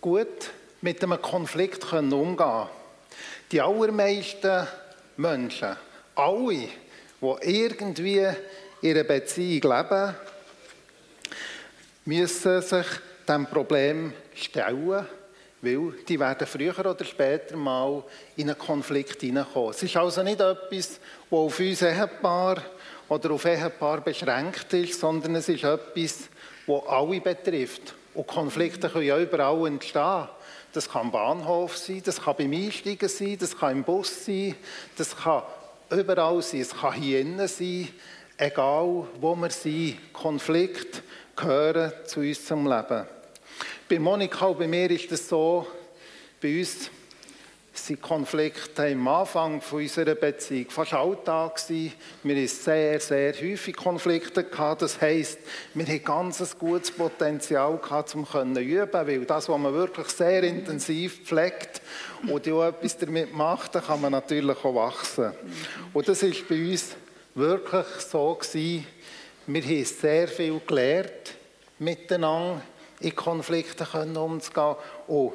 gut mit einem Konflikt umgehen können. Die allermeisten Menschen, alle, die irgendwie in einer Beziehung leben, müssen sich diesem Problem stellen, weil die werden früher oder später mal in einen Konflikt hineinkommen. Es ist also nicht etwas, das auf uns Ehepaar oder auf Ehepaar beschränkt ist, sondern es ist etwas, das alle betrifft. Und Konflikte können ja überall entstehen. Das kann am Bahnhof sein, das kann beim Einsteigen sein, das kann im Bus sein, das kann überall sein, es kann hier innen sein, egal wo wir sind. Konflikte gehören zu unserem Leben. Bei Monika und bei mir ist es so, bei uns sind Konflikte am Anfang unserer Beziehung fast Alltag. Wir hatten sehr, sehr häufig Konflikte. Das heisst, wir hatten ganz ein gutes Potenzial um zu üben, weil das, was man wirklich sehr intensiv pflegt und auch etwas damit macht, kann man natürlich auch wachsen. Und das ist bei uns wirklich so gewesen. Wir haben sehr viel gelernt, miteinander in Konflikten umzugehen. Und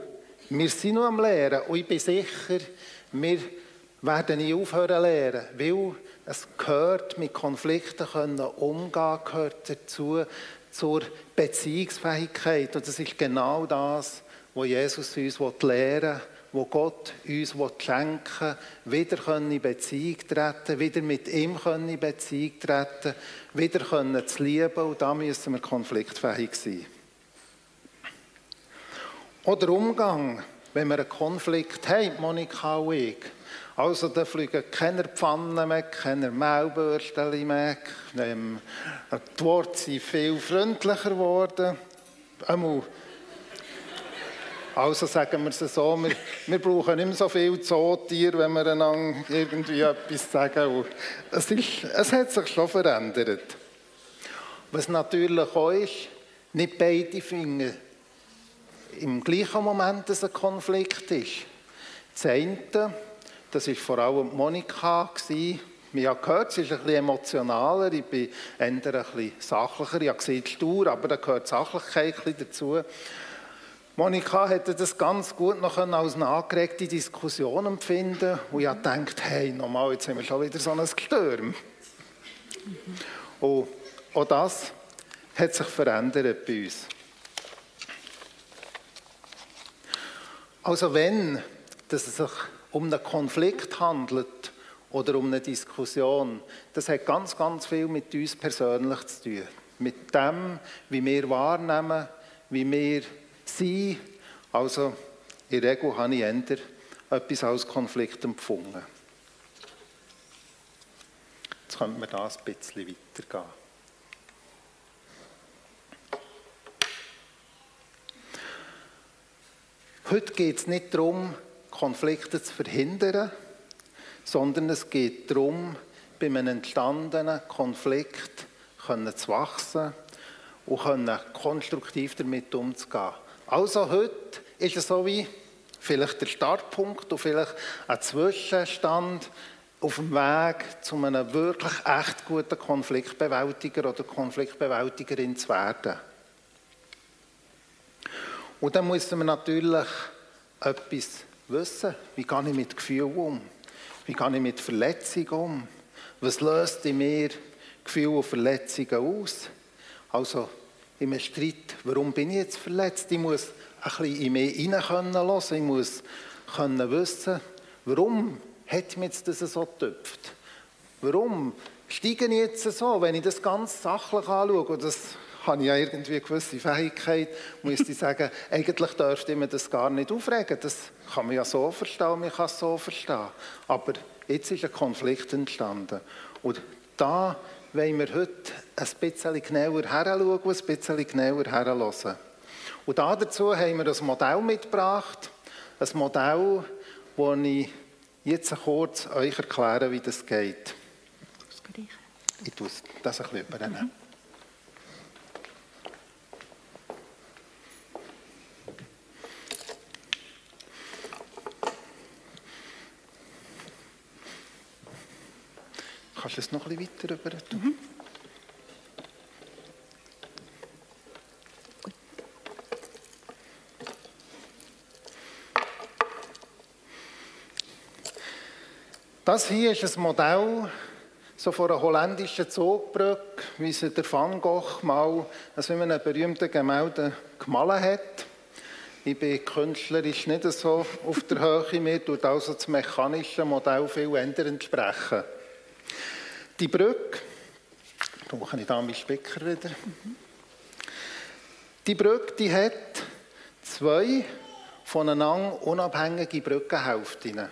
wir sind noch am Lehren und ich bin sicher, wir werden nie aufhören zu lernen, weil es gehört, mit Konflikten können umgehen, gehört dazu, zur Beziehungsfähigkeit. Und das ist genau das, was Jesus uns lehren will, wo Gott uns schenken will, wieder in Beziehung treten, wieder mit ihm in Beziehung treten, wieder zu lieben. Und da müssen wir konfliktfähig sein. Oder Umgang, wenn wir einen Konflikt haben, Monika und ich. Also da fliegen keine Pfannen mehr, keine Mehlbürsten mehr. Ähm, die Worte sind viel freundlicher geworden. Also sagen wir es so, wir, wir brauchen nicht mehr so viel Zootier, wenn wir einander irgendwie etwas sagen. Es, ist, es hat sich schon verändert. Was natürlich auch ist, nicht beide finden im gleichen Moment dass ein Konflikt ist. Eine, das war vor allem Monika. Wir haben gehört, sie ist ein bisschen emotionaler, ich bin eher ein bisschen sachlicher. Ich habe gesehen, stur, aber da gehört Sachlichkeit dazu. Monika hätte das ganz gut noch als eine angeregte Diskussion empfinden und ich habe hey, nochmal, jetzt haben wir schon wieder so ein Gestürm. Mhm. Und auch das hat sich verändert bei uns. Also wenn dass es sich um einen Konflikt handelt oder um eine Diskussion, das hat ganz, ganz viel mit uns persönlich zu tun. Mit dem, wie wir wahrnehmen, wie wir sind. Also in der Regel habe ich eher etwas als Konflikt empfunden. Jetzt könnte man da ein bisschen weitergehen. Heute geht es nicht darum, Konflikte zu verhindern, sondern es geht darum, bei einem entstandenen Konflikt zu wachsen und konstruktiv damit umzugehen. Also heute ist es so wie vielleicht der Startpunkt und vielleicht ein Zwischenstand auf dem Weg zu einem wirklich echt guten Konfliktbewältiger oder Konfliktbewältigerin zu werden. Und dann müssen wir natürlich etwas wissen. Wie gehe ich mit Gefühlen um? Wie gehe ich mit Verletzungen um? Was löst in mir Gefühle und Verletzungen aus? Also im Streit, warum bin ich jetzt verletzt? Ich muss ein bisschen in mich hinein können hören. Ich muss können wissen, warum hat mich jetzt das so getüpft? Warum steige ich jetzt so, wenn ich das ganz sachlich anschaue? Das habe ich ja irgendwie eine gewisse Fähigkeit, muss ich sagen, eigentlich dürfte man das gar nicht aufregen. Das kann man ja so verstehen, man kann es so verstehen. Aber jetzt ist ein Konflikt entstanden. Und da wollen wir heute ein bisschen genauer heranschauen und ein bisschen genauer herhören. Und dazu haben wir ein Modell mitgebracht. Ein Modell, das ich jetzt kurz euch erkläre, wie das geht. Ich tue das ein bisschen übernehmen. Mhm. Kannst du es noch ein bisschen weiter rüber tun? Mhm. Das hier ist ein Modell so von einer holländischen Zoobrücke, wie sie der Van Gogh mal also in einem berühmten Gemälde gemalt hat. Ich bin künstlerisch nicht so auf der Höhe, mir tut also das mechanische Modell viel ändern entsprechen. Die Brücke, da mache ich da meinen Spicker wieder. Die Brücke die hat zwei voneinander unabhängige Brückenhälften.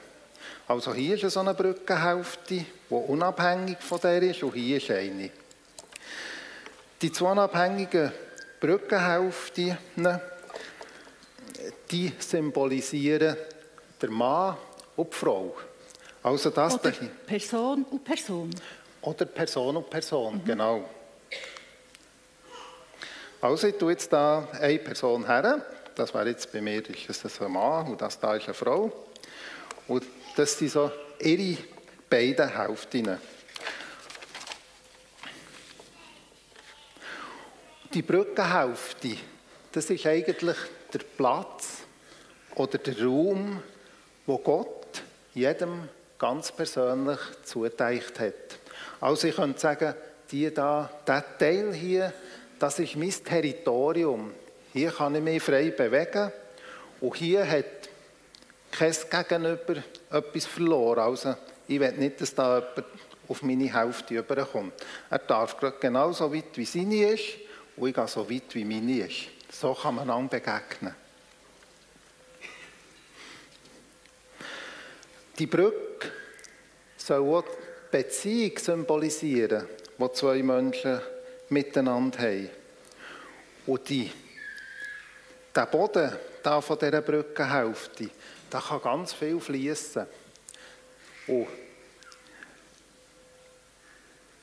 Also hier ist so eine Brückenhälfte, die unabhängig von der ist, und hier ist eine. Die zwei unabhängigen Brückenhälften, die symbolisieren der Mann und die Frau. Also das Oder Person und Person. Oder Person und Person, mhm. genau. Also ich tue jetzt da eine Person her. Das wäre jetzt bei mir ist das ein Mann und das da ist eine Frau. Und das sind so ihre beiden Hälften. Die Brückenhälfte, das ist eigentlich der Platz oder der Raum, wo Gott jedem ganz persönlich zuteicht hat. Also ich könnte sagen, die da, der Teil hier, das ist mein Territorium. Hier kann ich mich frei bewegen und hier hat kein Gegenüber etwas verloren. Also ich will nicht, dass da jemand auf meine Hälfte überkommt. Er darf genau so weit, wie seine ist und ich gehe so weit, wie meine ist. So kann man einander begegnen. Die Brücke soll auch Beziehung symbolisieren, die zwei Menschen miteinander haben. Und die, der Boden da von dieser Brückenhälfte, da kann ganz viel fließen. Und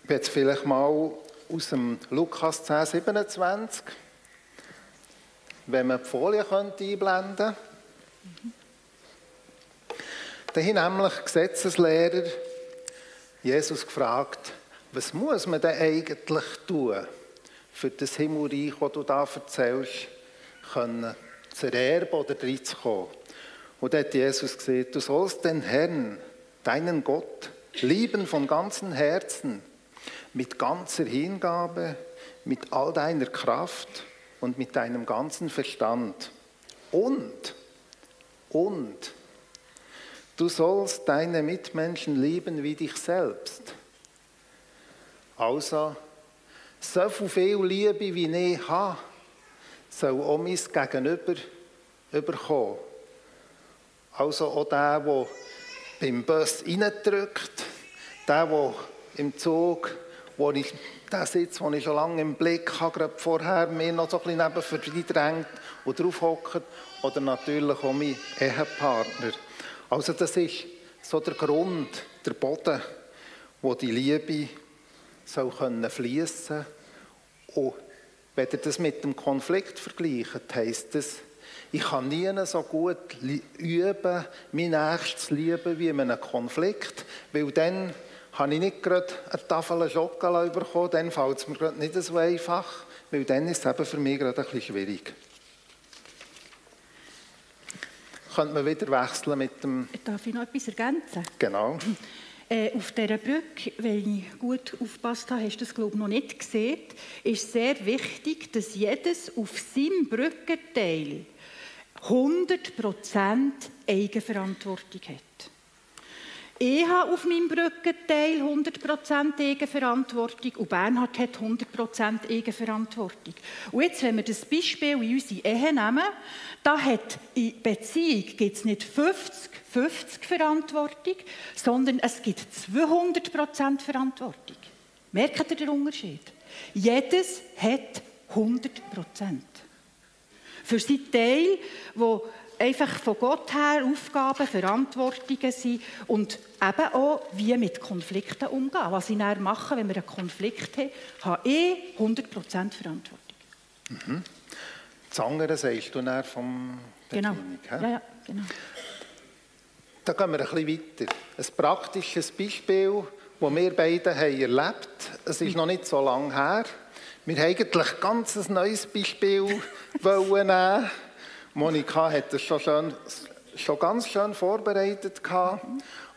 ich jetzt vielleicht mal aus dem Lukas 10, 27, wenn man die Folie einblenden könnte. Da haben nämlich Gesetzeslehrer Jesus gefragt, was muss man denn eigentlich tun, für das Himmelreich, das du da erzählst, können, zu erben oder reinzukommen? Und da hat Jesus gesagt, du sollst den Herrn, deinen Gott, lieben von ganzem Herzen, mit ganzer Hingabe, mit all deiner Kraft und mit deinem ganzen Verstand. Und, und, Du sollst deine Mitmenschen lieben wie dich selbst. Also, so viel Liebe, wie ich habe, soll auch mein Gegenüber überkommen. Also auch der, der beim Bus reindrückt, der, der im Zug, wo ich den Sitz, den ich schon lange im Blick habe, gerade vorher mir noch so ein bisschen neben drängt und drauf hockt, oder natürlich auch mein Ehepartner. Also das ist so der Grund, der Boden, wo die Liebe soll können fließen und wenn ihr das mit dem Konflikt vergleicht, heisst das, ich kann nie so gut üben, mein Nächstes lieben wie in einem Konflikt, weil dann habe ich nicht gerade eine Tafel Schokolade bekommen, dann fällt es mir gerade nicht so einfach, weil dann ist es eben für mich gerade ein bisschen schwierig. Könnte man wieder wechseln mit dem... Darf ich noch etwas ergänzen? Genau. Äh, auf dieser Brücke, wenn ich gut aufgepasst habe, hast du das glaube ich noch nicht gesehen, ist sehr wichtig, dass jedes auf seinem Brückenteil 100% Eigenverantwortung hat. Ich habe auf meinem Brückenteil 100% Eigenverantwortung und Bernhard hat 100% Eigenverantwortung. Und jetzt, wenn wir das Beispiel in unsere Ehe nehmen, da hat in Beziehung gibt es nicht 50-50 Verantwortung, sondern es gibt 200% Verantwortung. Merkt ihr den Unterschied? Jedes hat 100%. Für seinen Teil, wo einfach von Gott her Aufgaben, Verantwortungen sind und eben auch, wie mit Konflikten umgehen. Was ich dann mache, wenn wir einen Konflikt haben, habe ich 100% Verantwortung. Mhm. Das andere sagst du dann vom genau. Ja, ja, genau. Da gehen wir ein bisschen weiter. Ein praktisches Beispiel, das wir beide haben erlebt haben. Es ist noch nicht so lange her. Wir wollten eigentlich ganz ein neues Beispiel nehmen Monika hat das schon, schön, schon ganz schön vorbereitet. Gehabt.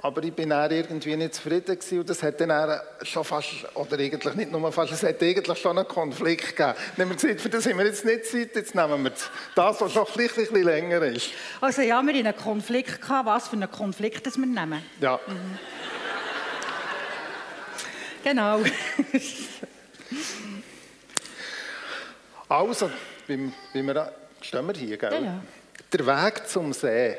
Aber ich bin dann irgendwie nicht zufrieden gewesen und das hat dann schon fast, oder eigentlich nicht nur fast, es hat eigentlich schon einen Konflikt gegeben. Dann haben wir gesagt, für das haben wir jetzt nicht Zeit, jetzt nehmen wir das, was noch ein bisschen länger ist. Also ja, wir hatten einen Konflikt, gehabt. was für einen Konflikt das wir nehmen. Ja. Mhm. genau. also, wie, wie wir, stehen wir hier, gell? Ja, ja. Der Weg zum See.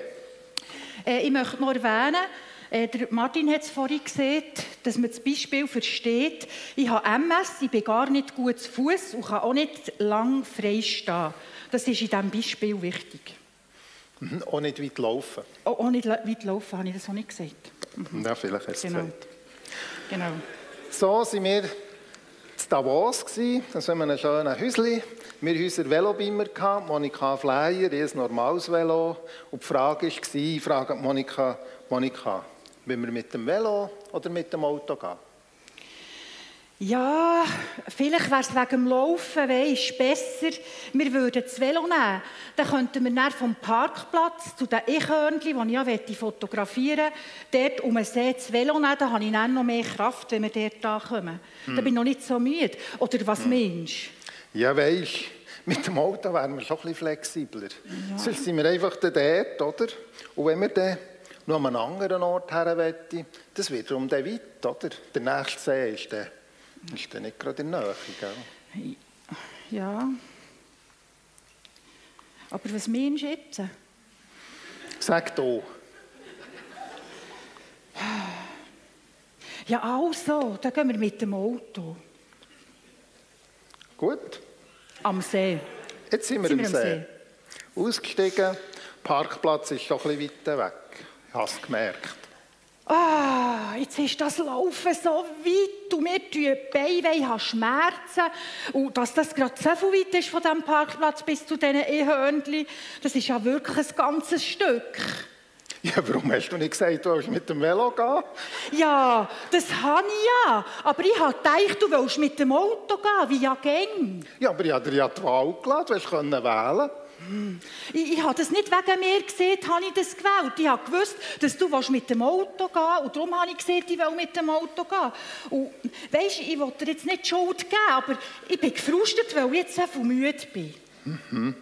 Äh, ich möchte noch erwähnen, äh, der Martin hat es vorhin gesehen, dass man das Beispiel versteht. Ich habe MS, ich bin gar nicht gut zu Fuß und kann auch nicht lang frei stehen. Das ist in diesem Beispiel wichtig. Mhm, auch nicht weit laufen. Auch, auch nicht weit laufen, habe ich das auch nicht gesagt. Mhm. Ja, vielleicht hast du genau. gesagt. Genau. So sind wir in Davos. Das haben wir ein schönes Häuschen. Wir hatten unseren Velobeamer, Monika Flyer, ein normales Velo. Und die Frage war, ich frage Monika, Monika, wenn wir mit dem Velo oder mit dem Auto gehen? Ja, vielleicht wäre es wegen dem Laufen weißt, besser, wir würden das Velo nehmen. Dann könnten wir dann vom Parkplatz zu den Eichhörnchen, die ich ja fotografieren möchte, dort um den See das Velo nehmen. Dann habe ich dann noch mehr Kraft, wenn wir dort ankommen. Hm. Dann bin ich noch nicht so müde. Oder was hm. meinst du? Ja, weisst mit dem Auto wären wir schon ein bisschen flexibler. Ja. Sonst sind wir einfach dort, oder? Und wenn wir dann noch an einen anderen Ort her möchte, das wird um den weit, oder? Der nächste See ist der, ist der nicht gerade in der Nähe, gell? Ja. Aber was meinst du jetzt? Sag doch. Ja, also, dann gehen wir mit dem Auto. Gut. Am See. Jetzt sind wir, sind am wir See. See. Ausgestiegen, Parkplatz ist schon ein bisschen weiter weg. Ich habe es gemerkt. Ah, jetzt ist das Laufen so weit und wir tun Beine, haben Schmerzen. Und dass das gerade so viel weit ist von diesem Parkplatz bis zu diesen E-Hörnchen, das ist ja wirklich ein ganzes Stück. Ja, warum hast du nicht gesagt, du willst mit dem Velo gehen? Ja, das habe ich ja. Aber ich habe gedacht, du willst mit dem Auto gehen, wie ja gäng. Ja, aber ich habe dir ja die Wahl gelassen, du können wählen. Ich, ich habe das nicht wegen mir gesehen, habe ich das gewählt. Ich habe gewusst, dass du mit dem Auto gehen willst. Und darum habe ich gesehen, ich will mit dem Auto gehen. Und weisst, ich will dir jetzt nicht Schuld geben, aber ich bin gefrustet, weil ich jetzt so müde bin. Mhm.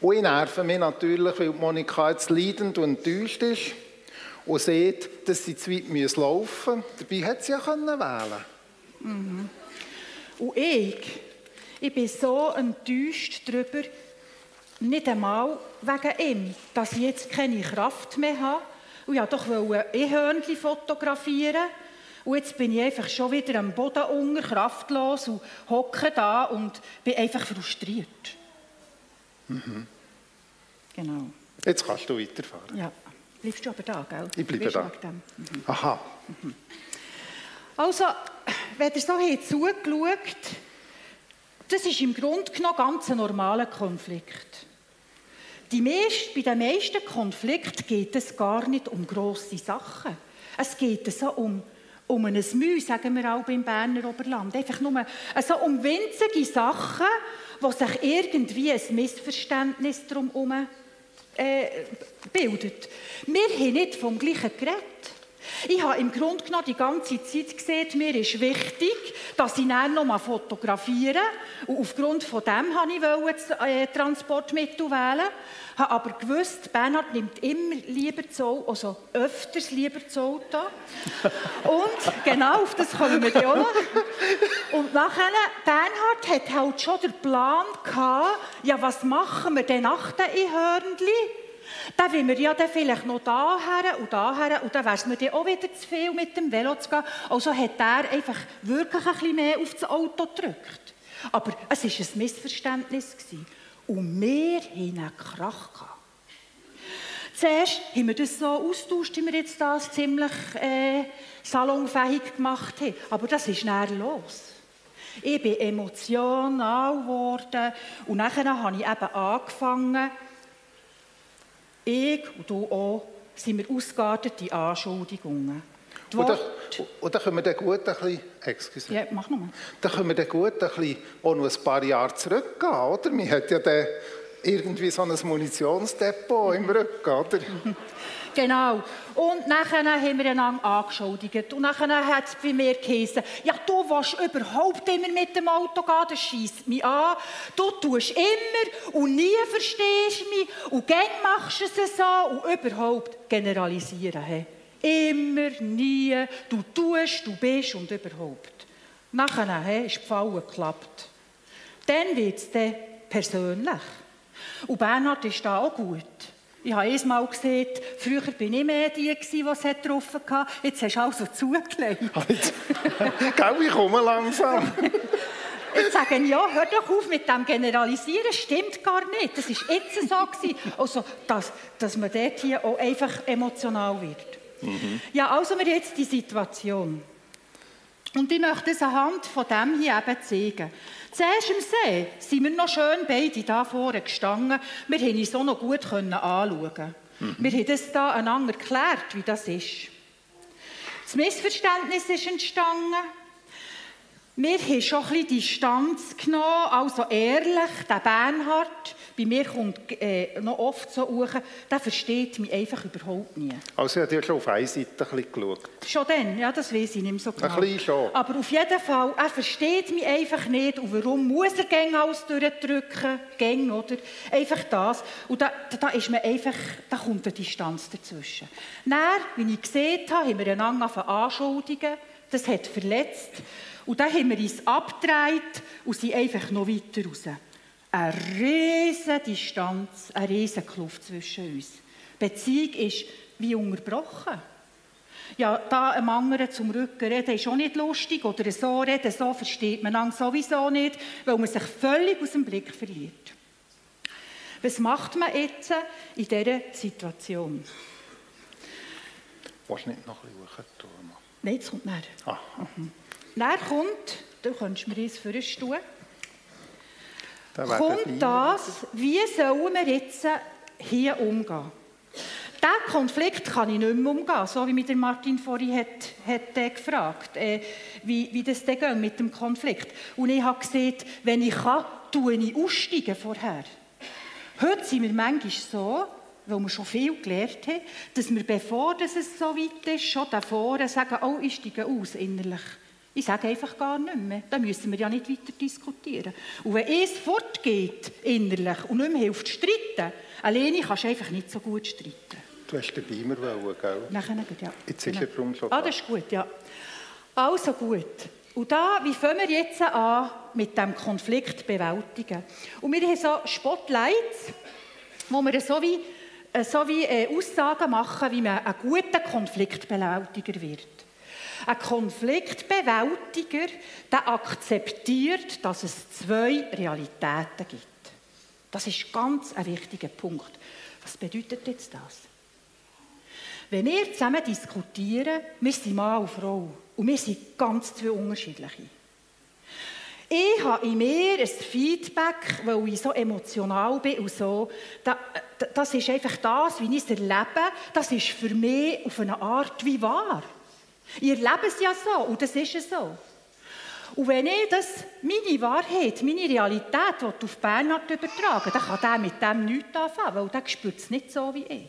Und ich nerve mich natürlich, weil Monika jetzt leidend und enttäuscht ist und sieht, dass sie zu weit laufen müssen. Dabei hätte sie ja wählen mhm. Und ich ich bin so enttäuscht darüber, nicht einmal wegen ihm, dass ich jetzt keine Kraft mehr habe. Und ich wollte doch E-Hörnchen fotografieren. Und jetzt bin ich einfach schon wieder am Boden unter, kraftlos und hocke da und bin einfach frustriert. Mhm. Genau. Jetzt kannst du weiterfahren. Ja. Bleibst du aber da, gell? Ich bleibe da. Mhm. Aha. Mhm. Also, wenn ihr so zugeschaut habt, das ist im Grunde genommen ganz ein normaler Konflikt. Die meist, bei den meisten Konflikten geht es gar nicht um grosse Sachen. Es geht so um, um ein Mühe, sagen wir auch im Berner Oberland. Einfach nur also um winzige Sachen, wo sich irgendwie ein Missverständnis darum äh, bildet. Wir haben nicht vom Gleichen geredet. Ich habe im Grunde genommen die ganze Zeit gesehen, mir ist wichtig, dass ich dann noch mal fotografiere. Und aufgrund von dem wollte ich das äh, Transportmittel wählen. Ich habe aber gewusst, Bernhard nimmt immer lieber das Auto, also öfters lieber das Auto. Und genau, auf das kommen wir noch. Und nachher, Bernhard hat halt schon den Plan gehabt, ja, was machen wir denn nach den Einhörnchen? Dann wollen wir ja dann vielleicht noch daher und daher und dann wäre es mir dann auch wieder zu viel, mit dem Velo zu gehen. Also hat er einfach wirklich ein bisschen mehr auf das Auto gedrückt. Aber es war ein Missverständnis. Und wir hatten einen Krach. Gehabt. Zuerst haben wir das so austauscht, wie wir jetzt das ziemlich äh, salonfähig gemacht haben. Aber das ist näher los. Ich bin emotional geworden und nachher habe ich eben angefangen, ich und du auch, sind wir ausgeartete Anschuldigungen. Und da, und da können wir dann gut ein bisschen, excuse. Ja, mach nochmal. Da können wir dann gut ein bisschen auch noch ein paar Jahre zurückgehen, oder? Wir hat ja dann irgendwie so ein Munitionsdepot im Rücken, oder? Genau. Und nachher haben wir einander angeschuldigt. Und nachher hat es bei mir geheißen, ja, du willst überhaupt immer mit dem Auto gehen, das schießt mich an. Du tust immer und nie verstehst mich und gern machst du es so und überhaupt generalisieren. Hey. Immer, nie, du tust, du bist und überhaupt. Nachher hey, ist die Falle geklappt. Dann wird es persönlich. Und Bernhard ist da auch gut. Ich habe es mal gesehen, früher war ich mehr die, die es getroffen hat. Jetzt hast du also zugelegt. Gell, ich komme langsam. Jetzt sagen ja, hör doch auf mit dem Generalisieren, stimmt gar nicht. Das war jetzt so. Gewesen. Also, dass, dass man dort hier auch einfach emotional wird. Mhm. Ja, also wir jetzt die Situation. Und ich möchte es anhand von dem hier eben zeigen. Zuerst im See sind wir noch schön beide da vorne gestanden. Wir konnten uns auch noch gut anschauen. Mhm. Wir haben das da einander erklärt, wie das ist. Das Missverständnis ist entstanden. Wir haben schon ein bisschen Distanz genommen, also ehrlich, der Bernhard, bei mir kommt äh, noch oft so hoch, der versteht mich einfach überhaupt nie. Also er hat ja schon auf eine Seite ein bisschen geschaut. Schon dann, ja, das weiß ich nicht mehr so genau. Ein bisschen schon. Aber auf jeden Fall, er versteht mich einfach nicht und warum muss er gäng alles durchdrücken, gäng, oder? Einfach das. Und da, da, ist mir einfach, da kommt eine Distanz dazwischen. Dann, wie ich gesehen habe, haben wir einander anschuldigen, das hat verletzt. Und dann haben wir uns abgedreht und sind einfach noch weiter raus. Eine riesige Distanz, eine riesige Kluft zwischen uns. Die Beziehung ist wie unterbrochen. Ja, da einem anderen zum Rücken reden ist auch nicht lustig. Oder so reden, so versteht man dann sowieso nicht, weil man sich völlig aus dem Blick verliert. Was macht man jetzt in dieser Situation? Willst du nicht noch ein bisschen tun? Nein, jetzt kommt näher. Ah. Mhm. Dann kommt, du kannst mir eins für kommt das, wie sollen wir jetzt hier umgehen? Diesen Konflikt kann ich nicht mehr umgehen, so wie mich der Martin vorhin hat, hat äh, gefragt, äh, wie, wie das denn geht mit dem Konflikt. Und ich habe gesehen, wenn ich kann, tue ich aussteigen vorher. Heute sind wir manchmal so, weil wir schon viel gelernt haben, dass wir, bevor es so weit ist, schon davor sagen, oh, ich steige aus innerlich. Ich sage einfach gar nicht mehr. Da müssen wir ja nicht weiter diskutieren. Und wenn es fortgeht, innerlich, und nicht mehr hilft zu streiten, alleine kannst du einfach nicht so gut streiten. Du hast den Beamer wollen, gell? Nachher, ja. Jetzt ist genau. er drum schon Ah, das ist gut, ja. Also gut. Und da, wie fangen wir jetzt an mit dem Konflikt bewältigen? Und wir haben so Spotlights, wo wir so wie, so wie äh, Aussagen machen, wie man ein guter Konfliktbewältiger wird. Ein Konfliktbewältiger, der akzeptiert, dass es zwei Realitäten gibt. Das ist ganz ein wichtiger Punkt. Was bedeutet jetzt das? Wenn wir zusammen diskutieren, wir sind Mann und Frau und wir sind ganz zwei unterschiedliche. Ich habe in mir ein Feedback, weil ich so emotional bin und so. Das ist einfach das, wie ich es erlebe. Das ist für mich auf eine Art wie wahr. Ich erlebe es ja so und das ist es so. Und wenn ich das, meine Wahrheit, meine Realität auf Bernhard übertragen dann kann der mit dem nichts anfangen, weil der spürt es nicht so wie ich.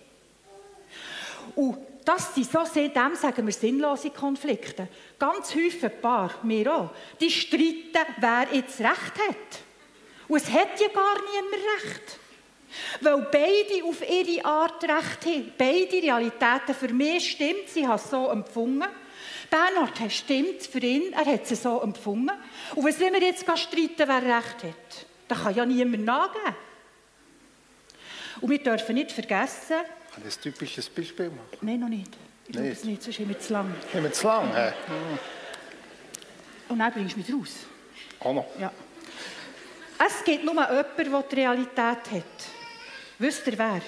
Und das sind so sehr, dem sagen wir sinnlose Konflikte. Ganz häufig Paar, wir auch, die streiten, wer jetzt Recht hat. Und es hat ja gar niemand Recht. Weil beide auf ihre Art Recht haben. Beide Realitäten für mich stimmt, sie haben es so empfunden. Bernhard hat stimmt für ihn, er hat es so empfunden. Und was wir jetzt streiten, wer Recht hat, da kann ja niemand nachgeben. Und wir dürfen nicht vergessen... Kann ich ein typisches Beispiel machen? Nein, noch nicht. Ich glaube es nicht, sonst haben wir zu lang. Haben wir zu lang? He? Und dann bringst du mich raus. Auch noch? Ja. Es gibt nur jemanden, der die Realität hat. Wisst ihr wer?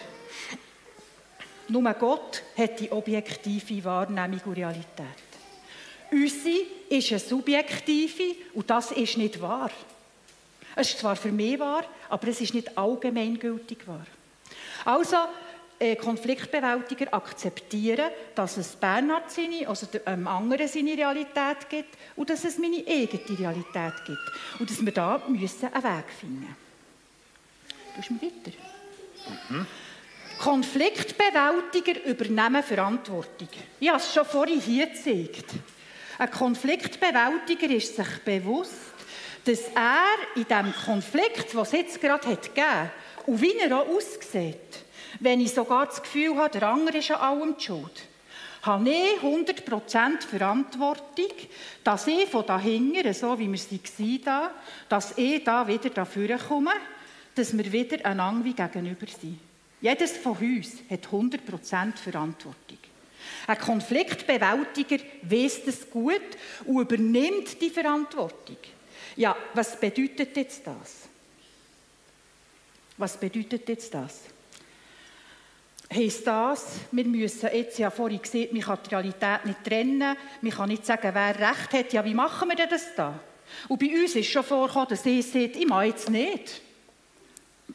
Nur Gott hat die objektive Wahrnehmung und Realität. Unsere ist eine subjektive und das ist nicht wahr. Es ist zwar für mich wahr, aber es ist nicht allgemeingültig wahr. Also, äh, Konfliktbewältiger akzeptieren, dass es Bernhard seine, also dem anderen seine Realität gibt und dass es meine eigene Realität gibt. Und dass wir da müssen einen Weg finden Tust du mir weiter? Mhm. Konfliktbewältiger übernehmen Verantwortung. Ich habe es schon vorhin hier gezeigt. Ein Konfliktbewältiger ist sich bewusst, dass er in dem Konflikt, was es jetzt gerade hat und wie er auch aussieht, wenn ich sogar das Gefühl habe, der andere ist an allem die schuld, habe ich 100% Verantwortung, dass ich von dahinter, so wie wir sie waren, dass ich da wieder dafür komme, dass wir wieder einander wie gegenüber sind. Jedes von uns hat 100% Verantwortung. Ein Konfliktbewältiger weiß das gut und übernimmt die Verantwortung. Ja, was bedeutet jetzt das? Was bedeutet jetzt das? Heißt das, wir müssen jetzt, ja vorhin gesehen, man kann die Realität nicht trennen, man kann nicht sagen, wer Recht hat. Ja, wie machen wir denn das da? Und bei uns ist schon vorgekommen, dass ich sage, ich mache jetzt nicht.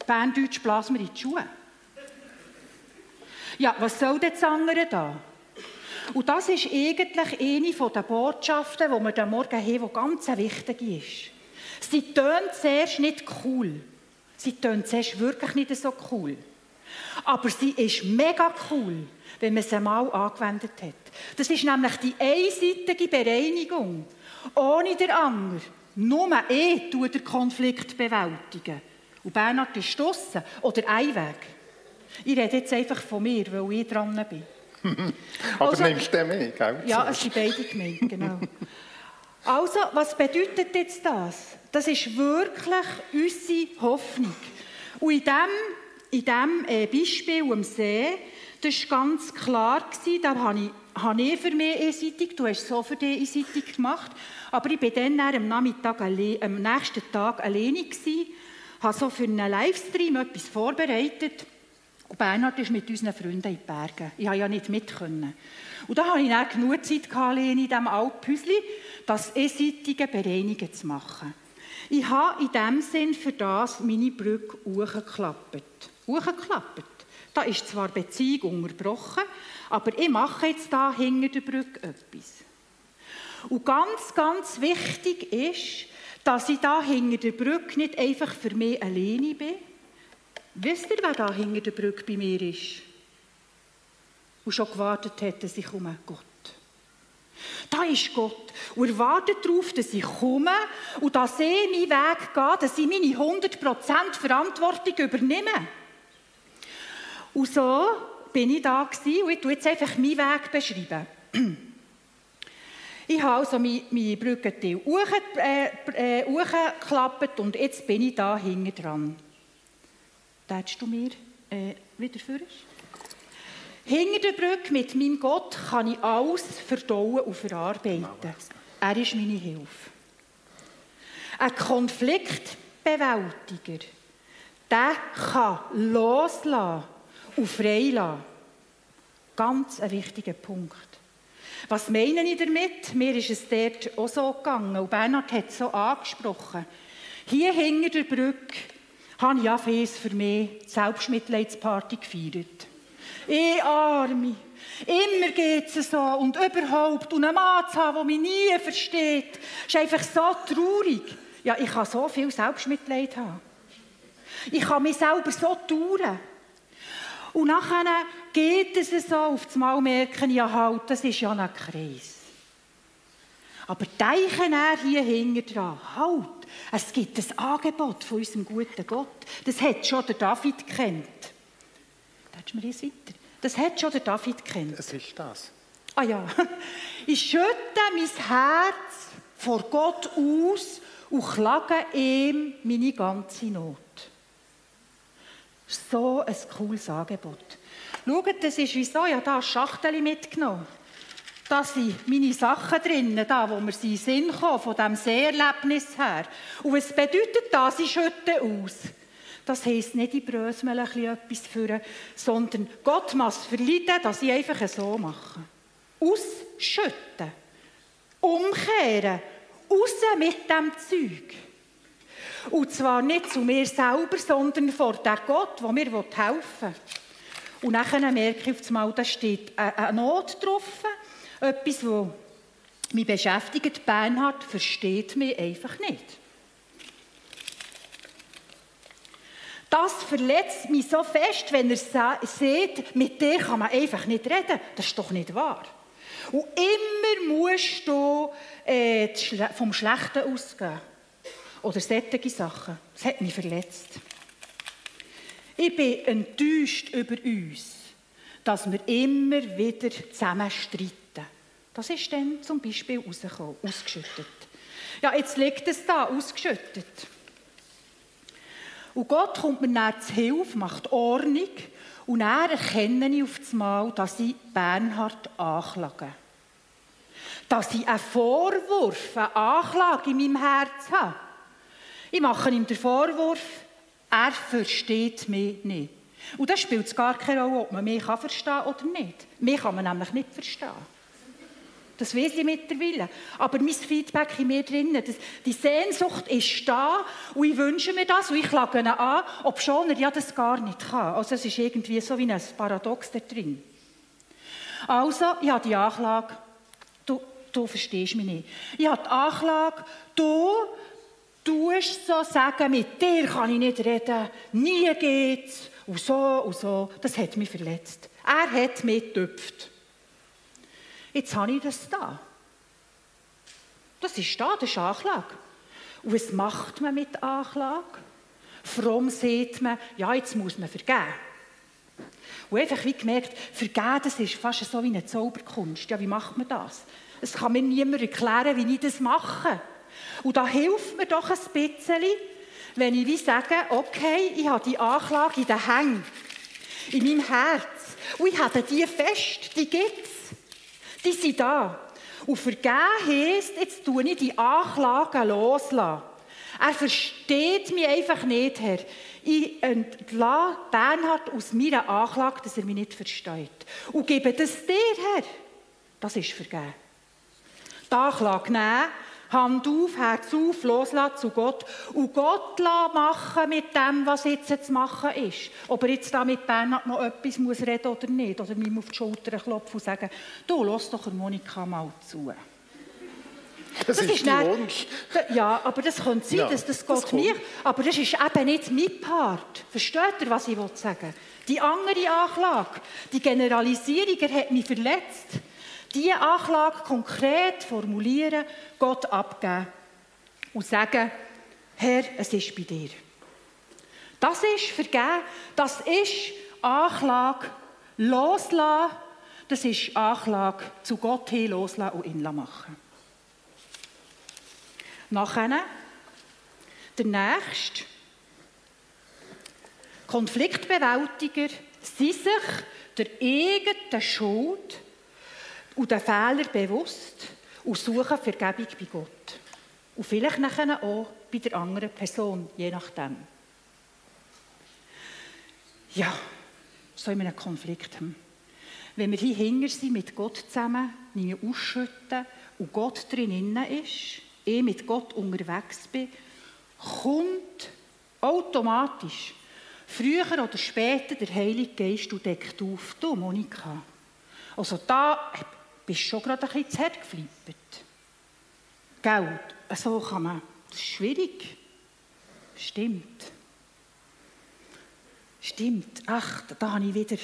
Berndeutsch blasen wir in die Schuhe. Ja, was soll denn das andere da? Und das ist eigentlich eine der Botschaften, die wir heute Morgen haben, die ganz wichtig ist. Sie tönt zuerst nicht cool. Sie tönt zuerst wirklich nicht so cool. Aber sie ist mega cool, wenn man sie einmal angewendet hat. Das ist nämlich die einseitige Bereinigung. Ohne den anderen. Nur ich tue den Konflikt bewältigen. Und Bernhard ist draussen. Oder ein Weg. Ich rede jetzt einfach von mir, weil ich dran bin. Aber also, nimmst du mit, gell? Ja, es sind beide gemeint, genau. Also, was bedeutet jetzt das? Das ist wirklich unsere Hoffnung. Und in diesem in diesem äh, Beispiel am See, das war ganz klar, gewesen, da habe ich, habe ich für mich einseitig, du hast es so für dich einseitig gemacht, aber ich war dann am, Nachmittag allein, am nächsten Tag alleine, gewesen, habe so für einen Livestream etwas vorbereitet und Bernhard ist mit unseren Freunden in die Berge. Ich konnte ja nicht mit. Und da hatte ich dann genug Zeit alleine in diesem Alphäuschen, das einseitige Bereinigen zu machen. Ich habe in dem Sinn für das meine Brücke hochgeklappt hochgeklappt. Da ist zwar Beziehung unterbrochen, aber ich mache jetzt da hinter der Brücke etwas. Und ganz, ganz wichtig ist, dass ich da hinter der Brücke nicht einfach für mich alleine bin. Wisst ihr, wer da hinter der Brücke bei mir ist? Und schon gewartet hat, dass ich komme? Gott. Da ist Gott und er wartet darauf, dass ich komme und dass ich meinen Weg gehe, dass ich meine 100% Verantwortung übernehme. Und so bin ich da gewesen, und ich tue jetzt einfach meinen Weg beschreiben. Ich habe also meine, meine Brückenteil äh, hochgeklappt äh, und jetzt bin ich da hinten dran. Tätst du mir äh, wieder für Hinter der Brücke mit meinem Gott kann ich alles verdauen und verarbeiten. Er ist meine Hilfe. Ein Konfliktbewältiger, der kann loslassen und freilassen. Ganz ein wichtiger Punkt. Was meine ich damit? Mir ist es dort auch so gegangen und Bernhard hat es so angesprochen. Hier hinter der Brücke habe ich für mich die Selbstmitleidsparty gefeiert. Ich Arme. Immer geht es so und überhaupt. Und einen Mann zu haben, der mich nie versteht, ist einfach so traurig. Ja, ich kann so viel Selbstmitleid haben. Ich kann mich selber so tun. Und nachher geht es so, auf das Mal merken, ja halt, das ist ja ein Kreis. Aber denken er hier hinten dran, halt, es gibt ein Angebot von unserem guten Gott. Das hat schon der David kennt. Da mir jetzt weiter. Das hat schon der David kennt. Es ist das. Ah ja. Ich schütte mein Herz vor Gott aus und klage ihm meine ganze Not. So ein cooles Angebot. Schaut, das ist wieso, ich habe hier ein Schachtel mitgenommen. Da sind meine Sachen drin, da, wo wir in den Sinn kommen, von diesem Seherlebnis her. Und was bedeutet das? Ich schütte aus. Das heisst nicht, ich brösmel etwas für, sondern Gott muss verleiden, dass ich einfach so mache. Ausschütten. Umkehren. Raus mit dem Zeug. Und zwar nicht zu mir selber, sondern vor dem Gott, der mir helfen will. Und dann merke ich auf einmal, da steht eine Not drauf, etwas, das mich beschäftigt. Bernhard versteht mich einfach nicht. Das verletzt mich so fest, wenn er sieht, mit dir kann man einfach nicht reden. Das ist doch nicht wahr. Und immer musst du äh, vom Schlechten ausgehen. Oder solche Sachen. Das hat mich verletzt. Ich bin enttäuscht über uns, dass wir immer wieder zusammen streiten. Das ist dann zum Beispiel rausgekommen, ausgeschüttet. Ja, jetzt liegt es da, ausgeschüttet. Und Gott kommt mir dann zu Hilfe, macht Ordnung und dann erkenne ich auf einmal, dass ich Bernhard anklage. Dass ich einen Vorwurf, eine Anklage in meinem Herz habe. Ich mache ihm den Vorwurf, er versteht mich nicht. Und das spielt gar keine Rolle, ob man mich verstehen kann oder nicht. Mich kann man nämlich nicht verstehen. Das weiß ich mittlerweile. Aber mein Feedback in mir drinnen, die Sehnsucht ist da und ich wünsche mir das und ich klage ihn an, ob schon er ja das gar nicht kann. Also es ist irgendwie so wie ein Paradox da drin. Also, ich habe die Anklage, du, du verstehst mich nicht. Ich habe die Anklage, du tust so sagen, mit dir kann ich nicht reden, nie geht's und so und so. Das hat mich verletzt. Er hat mich getöpft. Jetzt habe ich das da. Das ist da, das ist Anklage. Und was macht man mit Anklage? Fromm sieht man, ja, jetzt muss man vergeben. Und einfach wie gemerkt, vergeben, das ist fast so wie eine Zauberkunst. Ja, wie macht man das? Es kann mir niemand erklären, wie ich das mache. Und da hilft mir doch ein bisschen, wenn ich wie sage, okay, ich habe die Anklage in den Hängen, in meinem Herz. Und ich habe die fest, die gibt es. Die sind da. Und vergeben heisst, jetzt tue ich die Anklagen loslassen. Er versteht mich einfach nicht, Herr. Ich entlasse Bernhard aus meiner Anklage, dass er mich nicht versteht. Und gebe das dir, Herr. Das ist vergeben. Die Anklage nehmen Hand auf, Herz auf, loslassen zu Gott und Gott machen mit dem, was jetzt zu machen ist. Ob er jetzt da mit Bernhard noch etwas muss reden oder nicht, oder mir auf die Schulter klopfen und sagen, du, lass doch Monika mal zu. Das, das ist, ist Wunsch. Ja, aber das könnte sein, ja, dass das Gott das mir... Aber das ist eben nicht mein Part. Versteht ihr, was ich sagen will? Die andere Anklage, die Generalisierung, er hat mich verletzt. Diese Anklage konkret formulieren, Gott abgeben und sagen, Herr, es ist bei dir. Das ist vergeben, das ist Anklage loslassen, das ist Anklage zu Gott hin loslassen und ihn machen. Nachher, der nächste, Konfliktbewältiger sind sich der eigenen Schuld und den Fehler bewusst und suchen Vergebung bei Gott. Und vielleicht nachher auch bei der anderen Person, je nachdem. Ja, so in einem Konflikt. Wenn wir hier hinter sind mit Gott zusammen, nicht mehr ausschütten und Gott drin ist, ich mit Gott unterwegs bin, kommt automatisch früher oder später der Heilige Geist und deckt auf. Du, Monika. Also da bist schon gerade ein bisschen zu hart geflippert. Gell, so kann man, das ist schwierig. Stimmt. Stimmt, ach, da, habe ich wieder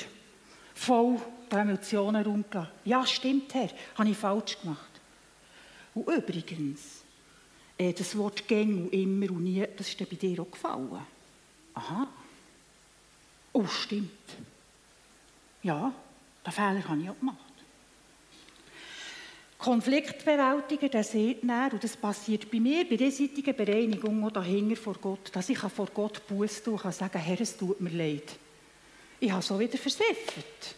voll die Emotionen rumgelassen. Ja, stimmt, Herr, habe ich falsch gemacht. Und übrigens, äh, das Wort «gäng» und «immer» und «nie», das ist bei dir auch gefallen. Aha. Oh, stimmt. Ja, den Fehler habe ich auch gemacht. Konfliktbewältiger, der sieht dann, und das passiert bei mir, bei derseitigen Bereinigung oder dahinter vor Gott, dass ich vor Gott Buß tun kann, sagen, Herr, es tut mir leid. Ich habe so wieder versiffert.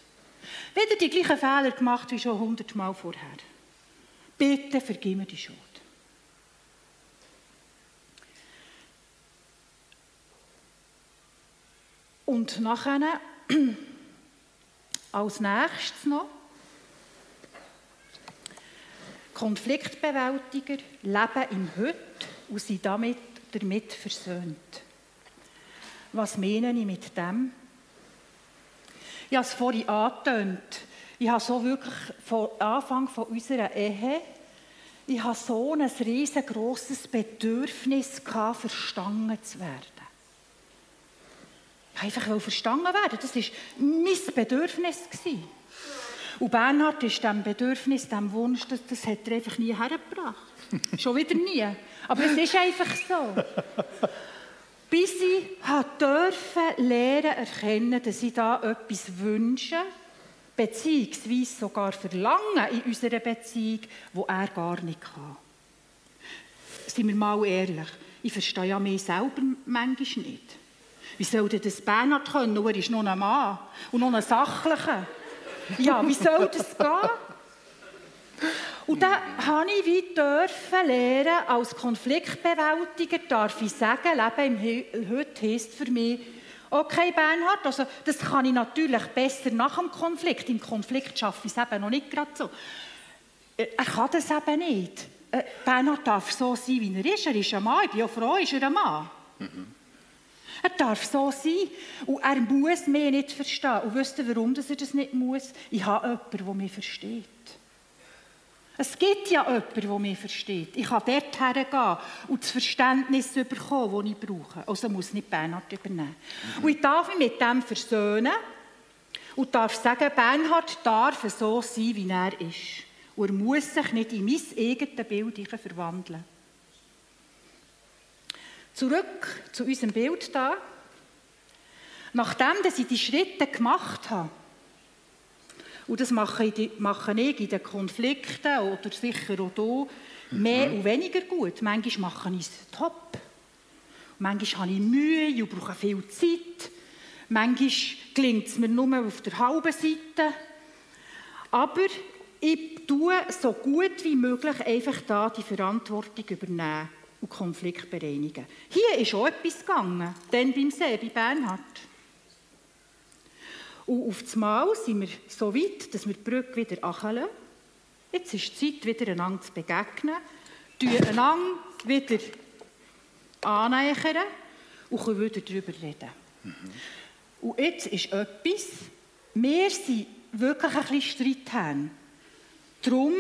Wieder die gleichen Fehler gemacht wie schon hundertmal vorher. Bitte vergib mir die Schuld. Und nachher, als nächstes noch, Konfliktbewältiger leben im Heute und sind damit, damit versöhnt. Was meine ich mit dem? Ich habe es vorhin angetönt. Ich habe so wirklich von Anfang von unserer Ehe, ich habe so ein riesengroßes Bedürfnis gehabt, verstanden zu werden. einfach verstanden werden. Das war mein Bedürfnis. Und Bernhard ist diesem Bedürfnis, diesem Wunsch, das, das hat er einfach nie hergebracht. Schon wieder nie. Aber es ist einfach so. Bis ich durfte lernen erkennen, dass ich da etwas wünsche, beziehungsweise sogar verlangen in unserer Beziehung, wo er gar nicht kann. Seien wir mal ehrlich, ich verstehe ja mich selber manchmal nicht. Wie soll denn das Bernhard können? er ist noch ein Mann und noch ein Sachlicher. Ja, wie soll das gehen? Und dann habe ich wie dürfen lernen, als Konfliktbewältiger darf ich sagen, Leben im Heute heisst für mich, okay Bernhard, also das kann ich natürlich besser nach dem Konflikt. Im Konflikt schaffe ich es eben noch nicht gerade so. Äh, er kann das eben nicht. Äh, Bernhard darf so sein, wie er ist. Er ist ein Mann. Ich bin ja froh, ist er ein Mann. Mhm. Er darf so sein und er muss mich nicht verstehen. Und wisst ihr, warum er das nicht muss? Ich habe jemanden, der mich versteht. Es gibt ja jemanden, der mich versteht. Ich kann dort hergehen und das Verständnis bekommen, das ich brauche. Also muss nicht Bernhard übernehmen. Mhm. Und ich darf mich mit dem versöhnen und darf sagen, Bernhard darf so sein, wie er ist. Und er muss sich nicht in mein eigenes Bild verwandeln. Zurück zu unserem Bild da. Nachdem ich die Schritte gemacht habe, und das mache ich, mache ich in den Konflikten oder sicher auch hier mehr mhm. und weniger gut. Manchmal mache ich es top. Manchmal habe ich Mühe und brauche viel Zeit. Manchmal gelingt es mir nur auf der halben Seite. Aber ich tue so gut wie möglich einfach da die Verantwortung übernehmen und Konflikt bereinigen. Hier ist auch etwas gegangen, dann beim See, bei Bernhard. Und auf das Mal sind wir so weit, dass wir die Brücke wieder acheln. Jetzt ist die Zeit, wieder einander zu begegnen, einander wieder annähern und können wieder darüber reden. Mhm. Und jetzt ist etwas, wir sind wirklich ein bisschen Streit. Darum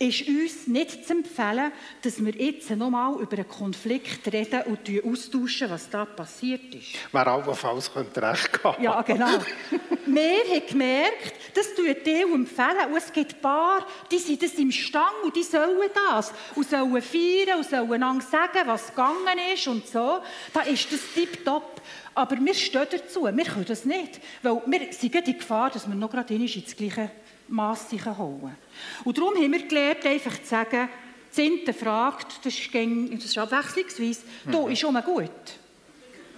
ist uns nicht zu empfehlen, dass wir jetzt nochmal über einen Konflikt reden und austauschen, was da passiert ist. Wer allenfalls könnte recht haben. Ja, genau. wir haben gemerkt, das tut dir empfehlen. Und es gibt ein paar, die sind das im Stang und die sollen das. Und sollen feiern und sollen einander sagen, was gegangen ist und so. Da ist das tipptopp. Aber wir stehen dazu. Wir können das nicht. Weil wir sind in Gefahr, dass wir noch gerade ins gleiche Mass holen. Und darum haben wir gelernt, einfach zu sagen, Zinte fragt, das ist, gäng, das ist abwechslungsweise, mhm. du, ist schon mal gut?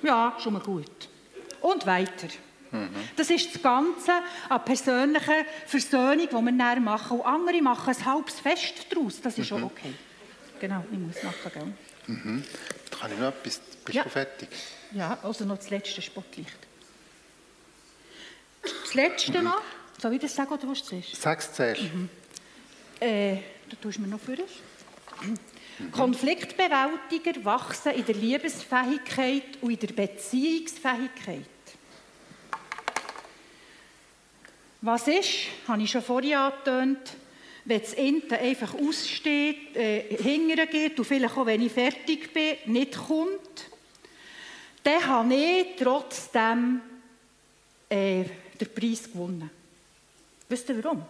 Ja, schon mal gut. Und weiter. Mhm. Das ist das Ganze an persönlicher Versöhnung, die wir dann machen. Und andere machen ein halbes Fest daraus. Das ist mhm. okay. Genau, ich muss machen, gell? Mhm. Kann ich noch etwas? Bist ja. du fertig? Ja, also noch das letzte Spotlicht. Das letzte noch. Soll ich das sagen oder was zuerst? Sag es zuerst. Mhm. Äh, da tust du mir noch für. Mhm. Konfliktbewältiger wachsen in der Liebesfähigkeit und in der Beziehungsfähigkeit. Was ist, habe ich schon vorhin angetönt, wenn das Ente einfach aussteht, äh, hingern geht und vielleicht auch, wenn ich fertig bin, nicht kommt, dann habe ich trotzdem äh, den Preis gewonnen. Wisst ihr warum?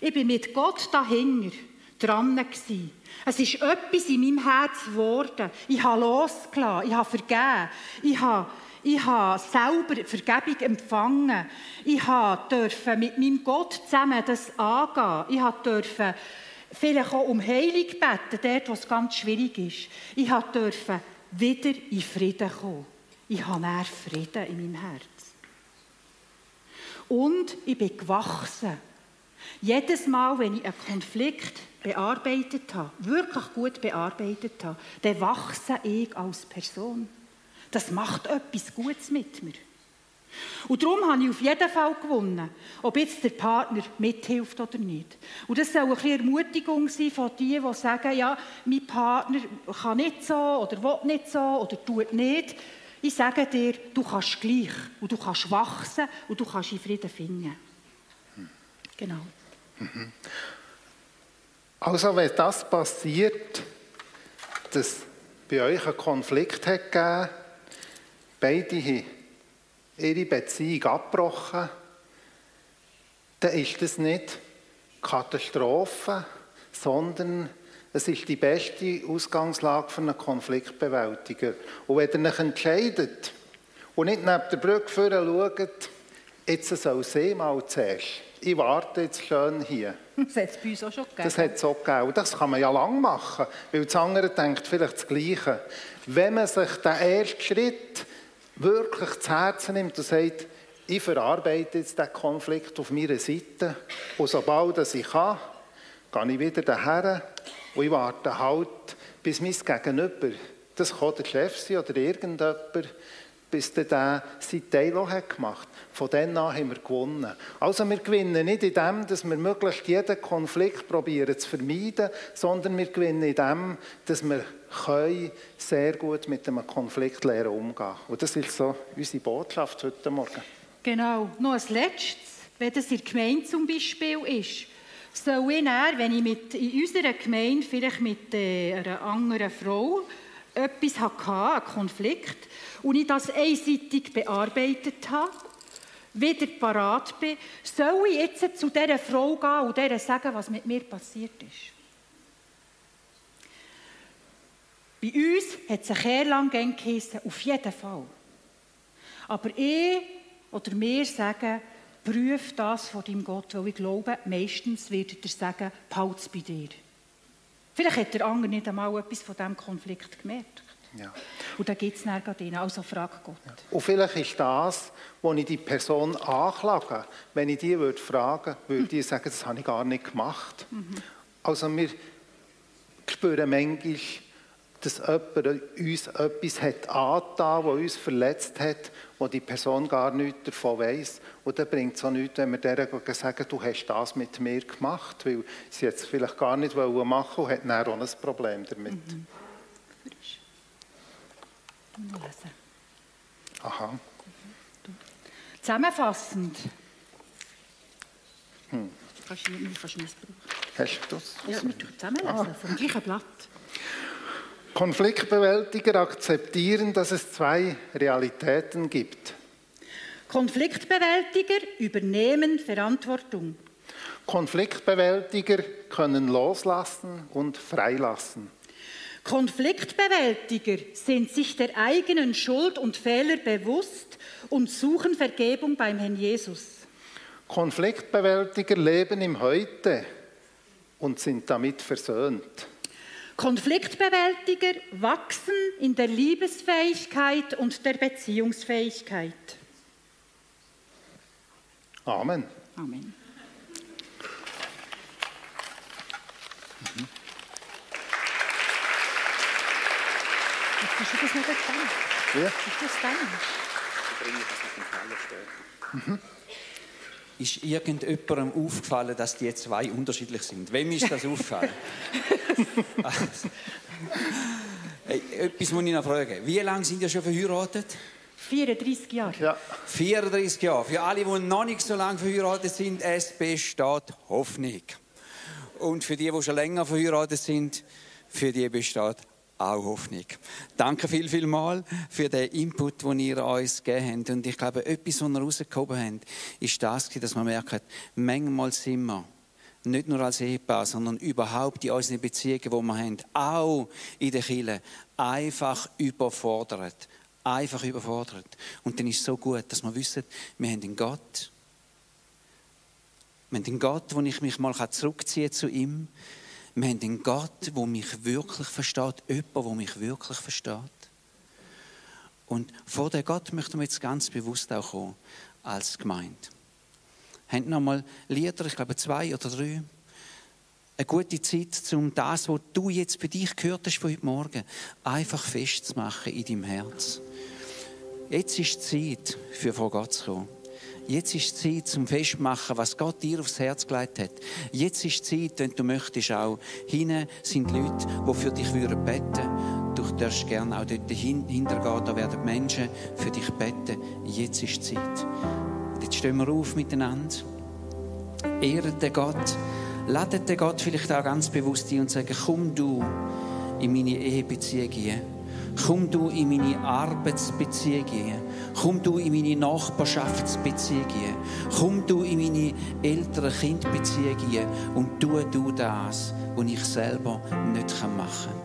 Ich bin mit Gott dahinter dran gewesen. Es ist etwas in meinem Herz geworden. Ich habe losgelassen, ich habe vergeben, ich habe, ich habe selber Vergebung empfangen. Ich durfte mit meinem Gott zusammen das angehen. Ich durfte vielleicht auch um Heilung beten, dort, wo es ganz schwierig ist. Ich durfte wieder in Frieden kommen. Ich habe mehr Frieden in meinem Herz. Und ich bin gewachsen. Jedes Mal, wenn ich einen Konflikt bearbeitet habe, wirklich gut bearbeitet habe, dann wachse ich als Person. Das macht etwas Gutes mit mir. Und darum habe ich auf jeden Fall gewonnen, ob jetzt der Partner mithilft oder nicht. Und das soll ein bisschen Ermutigung sein von denen, die sagen, ja, mein Partner kann nicht so oder will nicht so oder tut nicht. Ich sage dir, du kannst gleich und du kannst wachsen und du kannst in Frieden finden. Genau. Also wenn das passiert, dass bei euch einen Konflikt hat gegeben, beide haben ihre Beziehung abgebrochen, dann ist das nicht Katastrophe, sondern es ist die beste Ausgangslage für einen Konfliktbewältiger. Und wenn ihr euch entscheidet und nicht neben der Brücke vorne schaut, jetzt soll sie mal zuerst. Ich warte jetzt schön hier. Das hat es bei uns auch schon gegeben. Das hat es auch gegeben. Das kann man ja lang machen, weil das andere denkt vielleicht das Gleiche. Wenn man sich den ersten Schritt wirklich zu Herzen nimmt und sagt, ich verarbeite jetzt diesen Konflikt auf meiner Seite und sobald ich kann, gehe ich wieder daher und ich warte halt, bis mein Gegenüber, das kann der Chef sein oder irgendjemand, bis der sein Teil auch hat gemacht Von dann an haben wir gewonnen. Also wir gewinnen nicht in dem, dass wir möglichst jeden Konflikt probieren zu vermeiden, sondern wir gewinnen in dem, dass wir können sehr gut mit einem Konflikt lernen umgehen. Und das ist so unsere Botschaft heute Morgen. Genau. Noch als Letztes, wenn das in der Gemeinde zum Beispiel ist, soll ich dann, wenn ich mit, in unserer Gemeinde vielleicht mit äh, einer anderen Frau etwas hatte, einen Konflikt, und ich das einseitig bearbeitet habe, wieder parat bin, soll ich jetzt zu dieser Frau gehen und der sagen, was mit mir passiert ist? Bei uns hat es eine Kehrlang geheissen, auf jeden Fall. Aber ich oder wir sagen, prüf das vor deinem Gott, weil ich glaube, meistens wird er sagen, behalte es bei dir. Vielleicht hat der andere nicht einmal etwas von diesem Konflikt gemerkt. Ja. Und dann geht es dann rein, also frag Gott. Ja. Und vielleicht ist das, wo ich die Person anklage, wenn ich die würde fragen würde, die sagen, das habe ich gar nicht gemacht. Mhm. Also wir spüren manchmal, dass jemand uns etwas hat angetan, was uns verletzt hat, wo die Person gar nichts davon weiss. Und dann bringt es auch nichts, wenn wir der sagen, du hast das mit mir gemacht, weil sie es vielleicht gar nicht machen wollen und hat dann auch ein Problem damit. Mhm. Aha. Zusammenfassend. Hm. Kannst du nicht missbrauchen? Hast du das? Ja, wir zusammenlesen, ah. vom gleichen Blatt. Konfliktbewältiger akzeptieren, dass es zwei Realitäten gibt. Konfliktbewältiger übernehmen Verantwortung. Konfliktbewältiger können loslassen und freilassen. Konfliktbewältiger sind sich der eigenen Schuld und Fehler bewusst und suchen Vergebung beim Herrn Jesus. Konfliktbewältiger leben im Heute und sind damit versöhnt. Konfliktbewältiger wachsen in der Liebesfähigkeit und der Beziehungsfähigkeit. Amen. Amen. Mhm. Hast du das nicht getan? Ja. Ist das dann? Ich bringe das auf den Keller später. Mhm. Ist irgendjemandem aufgefallen, dass die zwei unterschiedlich sind? Wem ist das aufgefallen? hey, etwas muss ich noch fragen. Wie lange sind ihr schon verheiratet? 34 Jahre. Ja. 34 Jahre. Für alle, die noch nicht so lange verheiratet sind, es besteht Hoffnung. Und für die, die schon länger verheiratet sind, für die besteht auch Hoffnung. Danke viel, viel mal für den Input, den ihr uns gegeben habt. Und ich glaube, etwas, was ihr rausgehoben habt, ist das, dass man merkt, manchmal sind wir nicht nur als Ehepaar, sondern überhaupt in unseren Beziehungen, die wir haben, auch in der Kirche, einfach überfordert. Einfach überfordert. Und dann ist es so gut, dass wir wissen, wir haben einen Gott. Wir haben einen Gott, wo ich mich mal zurückziehen kann zu ihm. Wir haben einen Gott, der mich wirklich versteht, jemand, der mich wirklich versteht. Und vor dem Gott möchten wir jetzt ganz bewusst auch kommen, als Gemeinde. Haben noch mal Lieder, ich glaube zwei oder drei, eine gute Zeit, um das, was du jetzt für dich gehört hast von heute Morgen, einfach festzumachen in deinem Herz. Jetzt ist die Zeit, für vor Gott zu kommen. Jetzt ist die Zeit zum Festmachen, was Gott dir aufs Herz gelegt hat. Jetzt ist die Zeit, wenn du möchtest auch. Hinten sind Leute, die für dich beten würden. Du darfst gerne auch dort hintergehen, da werden Menschen für dich beten. Jetzt ist die Zeit. Jetzt stehen wir auf miteinander. Ehren den Gott. Ladet den Gott vielleicht auch ganz bewusst ein und sagen, komm du in meine Ehebeziehung hier. Komm du in meine Arbeitsbeziehungen. Komm du in meine Nachbarschaftsbeziehungen. Komm du in meine älteren Kindbeziehungen und tu du das, was ich selber nicht machen kann.